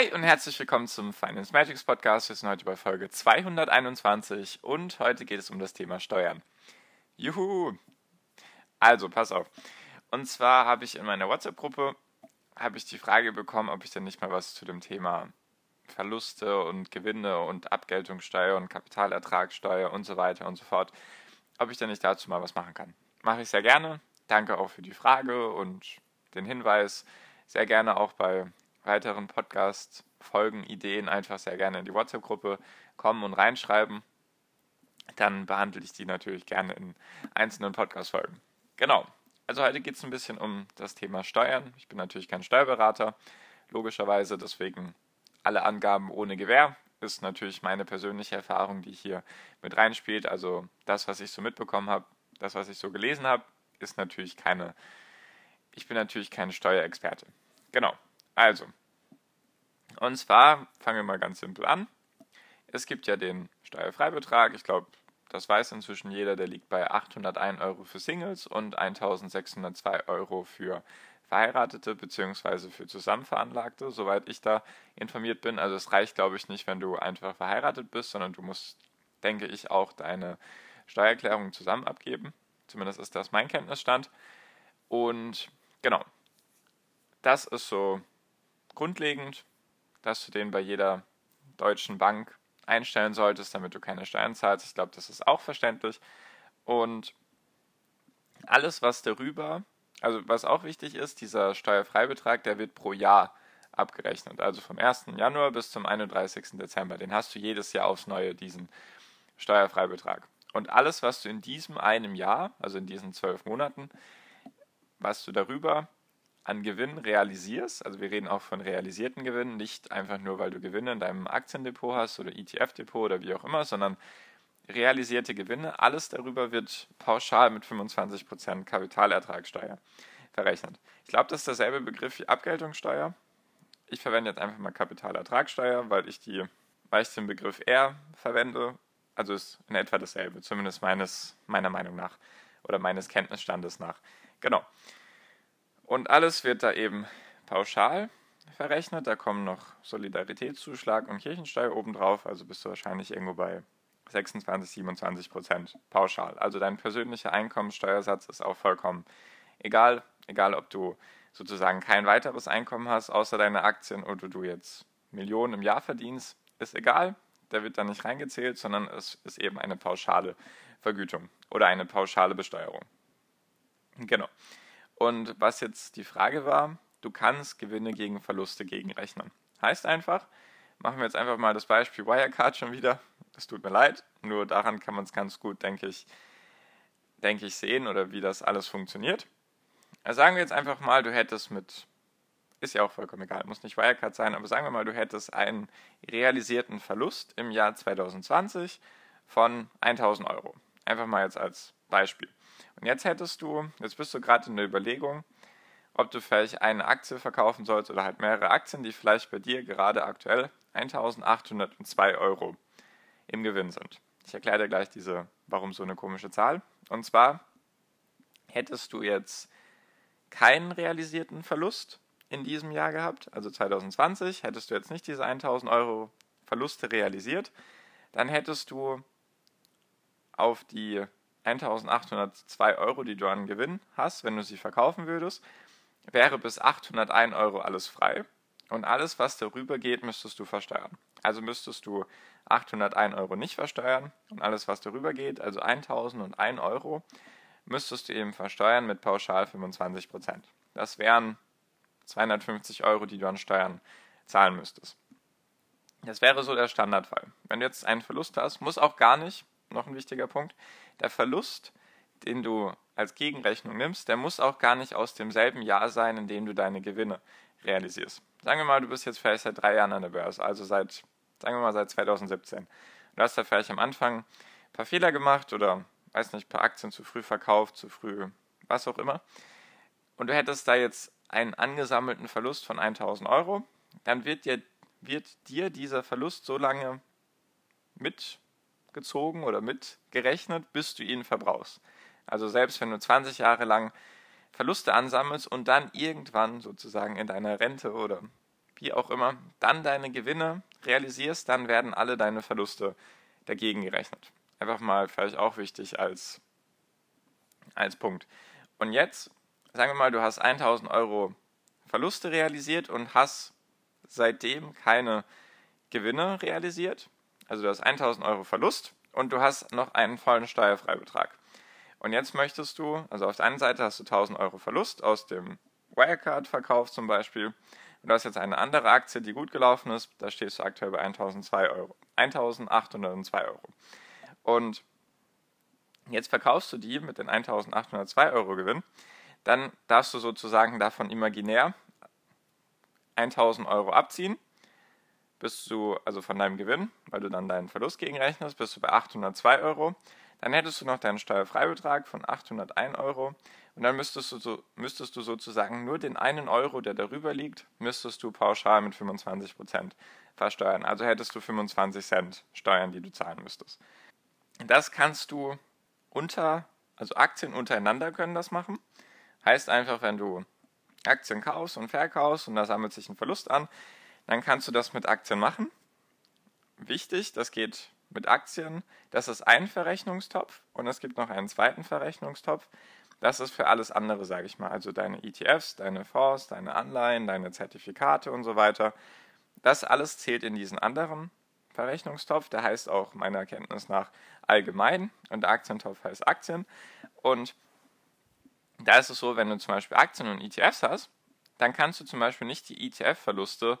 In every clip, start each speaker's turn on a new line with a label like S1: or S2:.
S1: Hi und herzlich willkommen zum Finance Magics Podcast. Wir sind heute bei Folge 221 und heute geht es um das Thema Steuern. Juhu! Also, pass auf. Und zwar habe ich in meiner WhatsApp-Gruppe habe ich die Frage bekommen, ob ich denn nicht mal was zu dem Thema Verluste und Gewinne und Abgeltungssteuer und Kapitalertragssteuer und so weiter und so fort, ob ich denn nicht dazu mal was machen kann. Mache ich sehr gerne. Danke auch für die Frage und den Hinweis. Sehr gerne auch bei weiteren Podcast-Folgen, Ideen einfach sehr gerne in die WhatsApp-Gruppe kommen und reinschreiben. Dann behandle ich die natürlich gerne in einzelnen Podcast-Folgen. Genau. Also heute geht es ein bisschen um das Thema Steuern. Ich bin natürlich kein Steuerberater, logischerweise, deswegen alle Angaben ohne Gewähr ist natürlich meine persönliche Erfahrung, die hier mit reinspielt. Also das, was ich so mitbekommen habe, das, was ich so gelesen habe, ist natürlich keine, ich bin natürlich kein Steuerexperte. Genau. Also, und zwar fangen wir mal ganz simpel an. Es gibt ja den Steuerfreibetrag. Ich glaube, das weiß inzwischen jeder. Der liegt bei 801 Euro für Singles und 1602 Euro für Verheiratete bzw. für Zusammenveranlagte, soweit ich da informiert bin. Also es reicht, glaube ich, nicht, wenn du einfach verheiratet bist, sondern du musst, denke ich, auch deine Steuererklärung zusammen abgeben. Zumindest ist das mein Kenntnisstand. Und genau, das ist so grundlegend dass du den bei jeder deutschen Bank einstellen solltest, damit du keine Steuern zahlst. Ich glaube, das ist auch verständlich. Und alles, was darüber, also was auch wichtig ist, dieser Steuerfreibetrag, der wird pro Jahr abgerechnet. Also vom 1. Januar bis zum 31. Dezember. Den hast du jedes Jahr aufs Neue, diesen Steuerfreibetrag. Und alles, was du in diesem einem Jahr, also in diesen zwölf Monaten, was du darüber an Gewinn realisierst, also wir reden auch von realisierten Gewinnen, nicht einfach nur, weil du Gewinne in deinem Aktiendepot hast oder ETF-Depot oder wie auch immer, sondern realisierte Gewinne, alles darüber wird pauschal mit 25% Kapitalertragssteuer verrechnet. Ich glaube, das ist derselbe Begriff wie Abgeltungssteuer. Ich verwende jetzt einfach mal Kapitalertragssteuer, weil ich, die, weil den Begriff R verwende. Also ist in etwa dasselbe, zumindest meines, meiner Meinung nach oder meines Kenntnisstandes nach. Genau. Und alles wird da eben pauschal verrechnet. Da kommen noch Solidaritätszuschlag und Kirchensteuer obendrauf. Also bist du wahrscheinlich irgendwo bei 26, 27 Prozent pauschal. Also dein persönlicher Einkommenssteuersatz ist auch vollkommen egal. Egal, ob du sozusagen kein weiteres Einkommen hast, außer deine Aktien oder du jetzt Millionen im Jahr verdienst, ist egal. Der wird da nicht reingezählt, sondern es ist eben eine pauschale Vergütung oder eine pauschale Besteuerung. Genau. Und was jetzt die Frage war, du kannst Gewinne gegen Verluste gegenrechnen. Heißt einfach, machen wir jetzt einfach mal das Beispiel Wirecard schon wieder. Es tut mir leid, nur daran kann man es ganz gut, denke ich, denke ich, sehen oder wie das alles funktioniert. Also sagen wir jetzt einfach mal, du hättest mit, ist ja auch vollkommen egal, muss nicht Wirecard sein, aber sagen wir mal, du hättest einen realisierten Verlust im Jahr 2020 von 1000 Euro. Einfach mal jetzt als Beispiel. Und jetzt hättest du, jetzt bist du gerade in der Überlegung, ob du vielleicht eine Aktie verkaufen sollst oder halt mehrere Aktien, die vielleicht bei dir gerade aktuell 1802 Euro im Gewinn sind. Ich erkläre dir gleich diese, warum so eine komische Zahl. Und zwar hättest du jetzt keinen realisierten Verlust in diesem Jahr gehabt, also 2020, hättest du jetzt nicht diese 1000 Euro Verluste realisiert, dann hättest du auf die 1802 Euro, die du an Gewinn hast, wenn du sie verkaufen würdest, wäre bis 801 Euro alles frei. Und alles, was darüber geht, müsstest du versteuern. Also müsstest du 801 Euro nicht versteuern und alles, was darüber geht, also 1001 Euro, müsstest du eben versteuern mit pauschal 25 Prozent. Das wären 250 Euro, die du an Steuern zahlen müsstest. Das wäre so der Standardfall. Wenn du jetzt einen Verlust hast, muss auch gar nicht noch ein wichtiger Punkt, der Verlust, den du als Gegenrechnung nimmst, der muss auch gar nicht aus demselben Jahr sein, in dem du deine Gewinne realisierst. Sagen wir mal, du bist jetzt vielleicht seit drei Jahren an der Börse, also seit, sagen wir mal, seit 2017. Du hast da vielleicht am Anfang ein paar Fehler gemacht oder, weiß nicht, ein paar Aktien zu früh verkauft, zu früh, was auch immer. Und du hättest da jetzt einen angesammelten Verlust von 1000 Euro, dann wird dir, wird dir dieser Verlust so lange mitgezogen oder mitgerechnet, bis du ihn verbrauchst. Also selbst wenn du 20 Jahre lang Verluste ansammelst und dann irgendwann sozusagen in deiner Rente oder wie auch immer, dann deine Gewinne realisierst, dann werden alle deine Verluste dagegen gerechnet. Einfach mal vielleicht auch wichtig als, als Punkt. Und jetzt, sagen wir mal, du hast 1000 Euro Verluste realisiert und hast seitdem keine Gewinne realisiert. Also du hast 1000 Euro Verlust und du hast noch einen vollen Steuerfreibetrag. Und jetzt möchtest du, also auf der einen Seite hast du 1000 Euro Verlust aus dem Wirecard-Verkauf zum Beispiel. Und du hast jetzt eine andere Aktie, die gut gelaufen ist. Da stehst du aktuell bei 1002 Euro. 1802 Euro. Und jetzt verkaufst du die mit den 1802 Euro Gewinn. Dann darfst du sozusagen davon imaginär 1000 Euro abziehen. Bist du, also von deinem Gewinn, weil du dann deinen Verlust gegenrechnest, bist du bei 802 Euro. Dann hättest du noch deinen Steuerfreibetrag von 801 Euro und dann müsstest du, so, müsstest du sozusagen nur den einen Euro, der darüber liegt, müsstest du pauschal mit 25% versteuern. Also hättest du 25 Cent Steuern, die du zahlen müsstest. Das kannst du unter, also Aktien untereinander können das machen. Heißt einfach, wenn du Aktien kaufst und verkaufst und da sammelt sich ein Verlust an, dann kannst du das mit Aktien machen. Wichtig, das geht mit Aktien, das ist ein Verrechnungstopf und es gibt noch einen zweiten Verrechnungstopf. Das ist für alles andere, sage ich mal. Also deine ETFs, deine Fonds, deine Anleihen, deine Zertifikate und so weiter. Das alles zählt in diesen anderen Verrechnungstopf. Der heißt auch meiner Kenntnis nach allgemein und der Aktientopf heißt Aktien. Und da ist es so, wenn du zum Beispiel Aktien und ETFs hast, dann kannst du zum Beispiel nicht die ETF-Verluste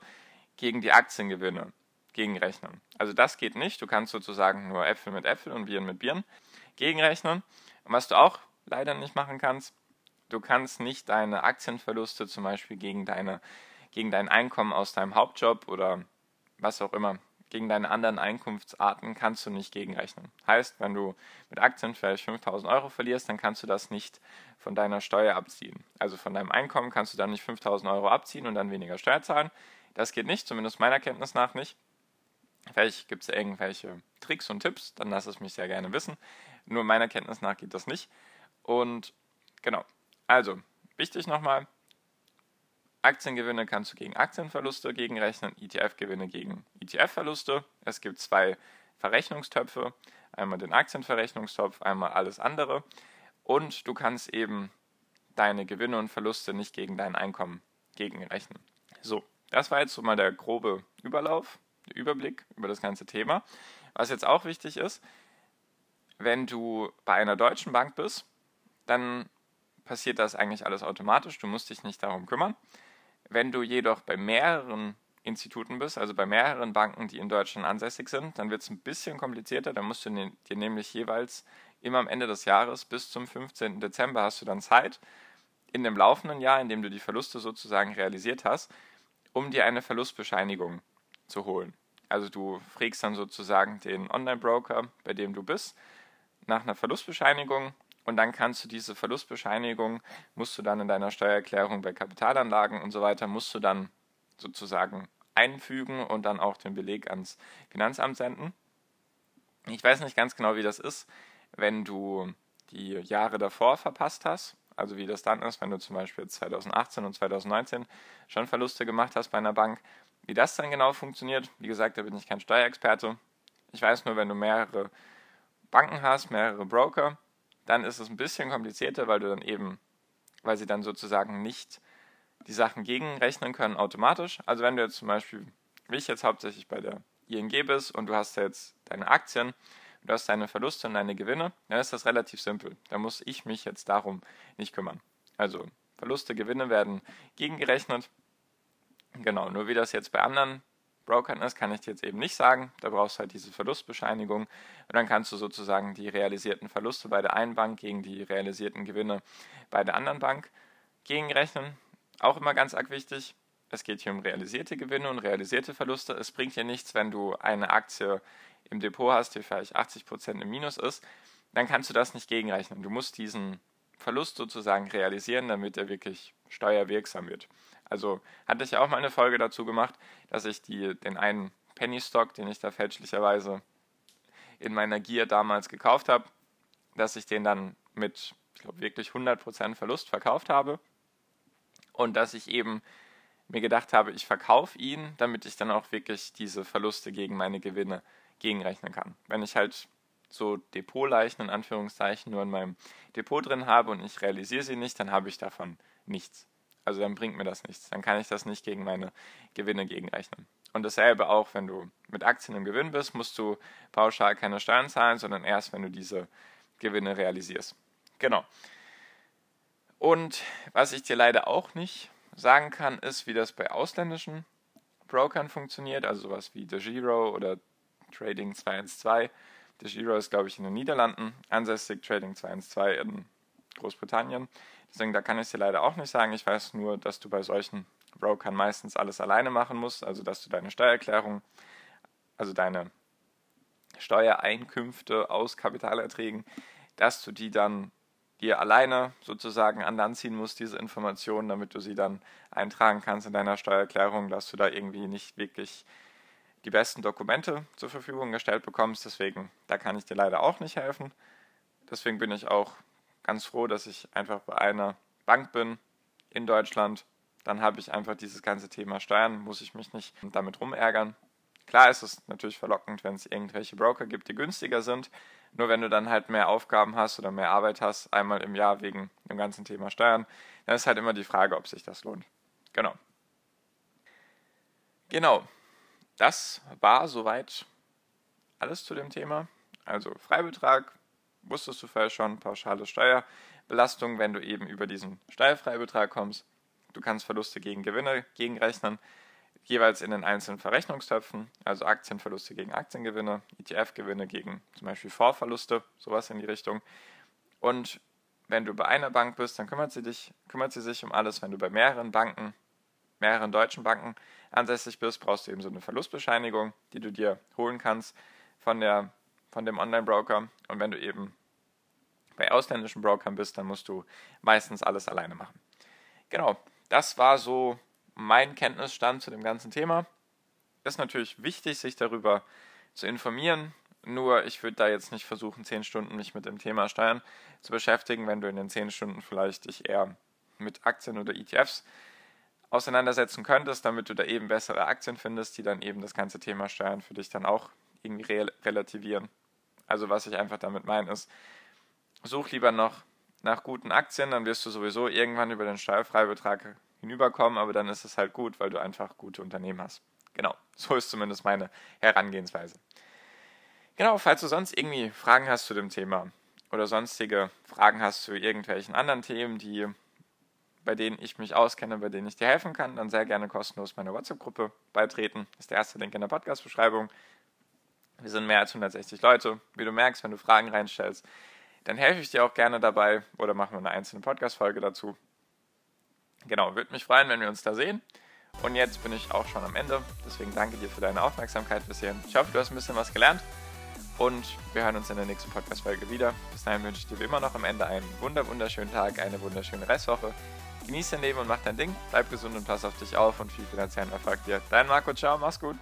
S1: gegen die Aktiengewinne gegenrechnen. Also das geht nicht. Du kannst sozusagen nur Äpfel mit Äpfel und Bieren mit Bieren gegenrechnen. Und was du auch leider nicht machen kannst, du kannst nicht deine Aktienverluste zum Beispiel gegen, deine, gegen dein Einkommen aus deinem Hauptjob oder was auch immer, gegen deine anderen Einkunftsarten kannst du nicht gegenrechnen. Heißt, wenn du mit Aktien vielleicht 5000 Euro verlierst, dann kannst du das nicht von deiner Steuer abziehen. Also von deinem Einkommen kannst du dann nicht 5000 Euro abziehen und dann weniger Steuer zahlen. Das geht nicht, zumindest meiner Kenntnis nach nicht. Vielleicht gibt es irgendwelche Tricks und Tipps, dann lass es mich sehr gerne wissen. Nur meiner Kenntnis nach geht das nicht. Und genau, also wichtig nochmal, Aktiengewinne kannst du gegen Aktienverluste gegenrechnen, ETF-Gewinne gegen ETF-Verluste. Es gibt zwei Verrechnungstöpfe, einmal den Aktienverrechnungstopf, einmal alles andere. Und du kannst eben deine Gewinne und Verluste nicht gegen dein Einkommen gegenrechnen. So, das war jetzt so mal der grobe Überlauf. Überblick über das ganze Thema. Was jetzt auch wichtig ist, wenn du bei einer deutschen Bank bist, dann passiert das eigentlich alles automatisch. Du musst dich nicht darum kümmern. Wenn du jedoch bei mehreren Instituten bist, also bei mehreren Banken, die in Deutschland ansässig sind, dann wird es ein bisschen komplizierter. Dann musst du dir nämlich jeweils immer am Ende des Jahres bis zum 15. Dezember hast du dann Zeit, in dem laufenden Jahr, in dem du die Verluste sozusagen realisiert hast, um dir eine Verlustbescheinigung zu holen. Also du fragst dann sozusagen den Online-Broker, bei dem du bist, nach einer Verlustbescheinigung und dann kannst du diese Verlustbescheinigung, musst du dann in deiner Steuererklärung bei Kapitalanlagen und so weiter, musst du dann sozusagen einfügen und dann auch den Beleg ans Finanzamt senden. Ich weiß nicht ganz genau, wie das ist, wenn du die Jahre davor verpasst hast. Also wie das dann ist, wenn du zum Beispiel 2018 und 2019 schon Verluste gemacht hast bei einer Bank. Wie das dann genau funktioniert, wie gesagt, da bin ich kein Steuerexperte. Ich weiß nur, wenn du mehrere Banken hast, mehrere Broker, dann ist es ein bisschen komplizierter, weil du dann eben, weil sie dann sozusagen nicht die Sachen gegenrechnen können automatisch. Also wenn du jetzt zum Beispiel, wie ich jetzt hauptsächlich bei der ING bist und du hast jetzt deine Aktien, du hast deine Verluste und deine Gewinne, dann ist das relativ simpel. Da muss ich mich jetzt darum nicht kümmern. Also Verluste, Gewinne werden gegengerechnet Genau, nur wie das jetzt bei anderen Brokern ist, kann ich dir jetzt eben nicht sagen. Da brauchst du halt diese Verlustbescheinigung und dann kannst du sozusagen die realisierten Verluste bei der einen Bank gegen die realisierten Gewinne bei der anderen Bank gegenrechnen. Auch immer ganz arg wichtig. es geht hier um realisierte Gewinne und realisierte Verluste. Es bringt dir nichts, wenn du eine Aktie im Depot hast, die vielleicht 80% im Minus ist, dann kannst du das nicht gegenrechnen. Du musst diesen Verlust sozusagen realisieren, damit er wirklich steuerwirksam wird. Also hatte ich auch mal eine Folge dazu gemacht, dass ich die, den einen Penny Stock, den ich da fälschlicherweise in meiner Gier damals gekauft habe, dass ich den dann mit, ich glaube, wirklich 100% Verlust verkauft habe und dass ich eben mir gedacht habe, ich verkaufe ihn, damit ich dann auch wirklich diese Verluste gegen meine Gewinne gegenrechnen kann. Wenn ich halt so Depotleichen in Anführungszeichen nur in meinem Depot drin habe und ich realisiere sie nicht, dann habe ich davon nichts. Also dann bringt mir das nichts. Dann kann ich das nicht gegen meine Gewinne gegenrechnen. Und dasselbe auch, wenn du mit Aktien im Gewinn bist, musst du pauschal keine Steuern zahlen, sondern erst, wenn du diese Gewinne realisierst. Genau. Und was ich dir leider auch nicht sagen kann, ist, wie das bei ausländischen Brokern funktioniert, also sowas wie DeGiro oder Trading 212. DeGiro ist, glaube ich, in den Niederlanden ansässig, Trading 212 in Großbritannien. Deswegen, da kann ich es dir leider auch nicht sagen. Ich weiß nur, dass du bei solchen Brokern meistens alles alleine machen musst, also dass du deine Steuererklärung, also deine Steuereinkünfte aus Kapitalerträgen, dass du die dann dir alleine sozusagen an Land ziehen musst, diese Informationen, damit du sie dann eintragen kannst in deiner Steuererklärung, dass du da irgendwie nicht wirklich die besten Dokumente zur Verfügung gestellt bekommst. Deswegen, da kann ich dir leider auch nicht helfen. Deswegen bin ich auch ganz froh, dass ich einfach bei einer Bank bin in Deutschland. Dann habe ich einfach dieses ganze Thema Steuern, muss ich mich nicht damit rumärgern. Klar ist es natürlich verlockend, wenn es irgendwelche Broker gibt, die günstiger sind. Nur wenn du dann halt mehr Aufgaben hast oder mehr Arbeit hast, einmal im Jahr wegen dem ganzen Thema Steuern, dann ist halt immer die Frage, ob sich das lohnt. Genau. Genau. Das war soweit alles zu dem Thema. Also Freibetrag, wusstest du vielleicht schon, pauschale Steuerbelastung, wenn du eben über diesen Steuerfreibetrag kommst. Du kannst Verluste gegen Gewinne gegenrechnen, jeweils in den einzelnen Verrechnungstöpfen, also Aktienverluste gegen Aktiengewinne, ETF-Gewinne gegen zum Beispiel Vorverluste, sowas in die Richtung. Und wenn du bei einer Bank bist, dann kümmert sie, dich, kümmert sie sich um alles. Wenn du bei mehreren Banken, mehreren deutschen Banken ansässig bist, brauchst du eben so eine Verlustbescheinigung, die du dir holen kannst von der von dem Online-Broker. Und wenn du eben bei ausländischen Brokern bist, dann musst du meistens alles alleine machen. Genau, das war so mein Kenntnisstand zu dem ganzen Thema. Ist natürlich wichtig, sich darüber zu informieren. Nur ich würde da jetzt nicht versuchen, zehn Stunden mich mit dem Thema Steuern zu beschäftigen, wenn du in den zehn Stunden vielleicht dich eher mit Aktien oder ETFs auseinandersetzen könntest, damit du da eben bessere Aktien findest, die dann eben das ganze Thema Steuern für dich dann auch irgendwie relativieren. Also was ich einfach damit meine ist, such lieber noch nach guten Aktien, dann wirst du sowieso irgendwann über den Steuerfreibetrag hinüberkommen, aber dann ist es halt gut, weil du einfach gute Unternehmen hast. Genau, so ist zumindest meine Herangehensweise. Genau, falls du sonst irgendwie Fragen hast zu dem Thema oder sonstige Fragen hast zu irgendwelchen anderen Themen, die bei denen ich mich auskenne, bei denen ich dir helfen kann, dann sehr gerne kostenlos meiner WhatsApp-Gruppe beitreten. Das ist der erste Link in der Podcast-Beschreibung. Wir sind mehr als 160 Leute. Wie du merkst, wenn du Fragen reinstellst, dann helfe ich dir auch gerne dabei oder machen wir eine einzelne Podcast-Folge dazu. Genau, würde mich freuen, wenn wir uns da sehen. Und jetzt bin ich auch schon am Ende. Deswegen danke dir für deine Aufmerksamkeit bisher. Ich hoffe, du hast ein bisschen was gelernt. Und wir hören uns in der nächsten Podcast-Folge wieder. Bis dahin wünsche ich dir wie immer noch am Ende einen wunder wunderschönen Tag, eine wunderschöne Restwoche. Genieß dein Leben und mach dein Ding. Bleib gesund und pass auf dich auf und viel finanziellen Erfolg dir. Dein Marco, ciao, mach's gut.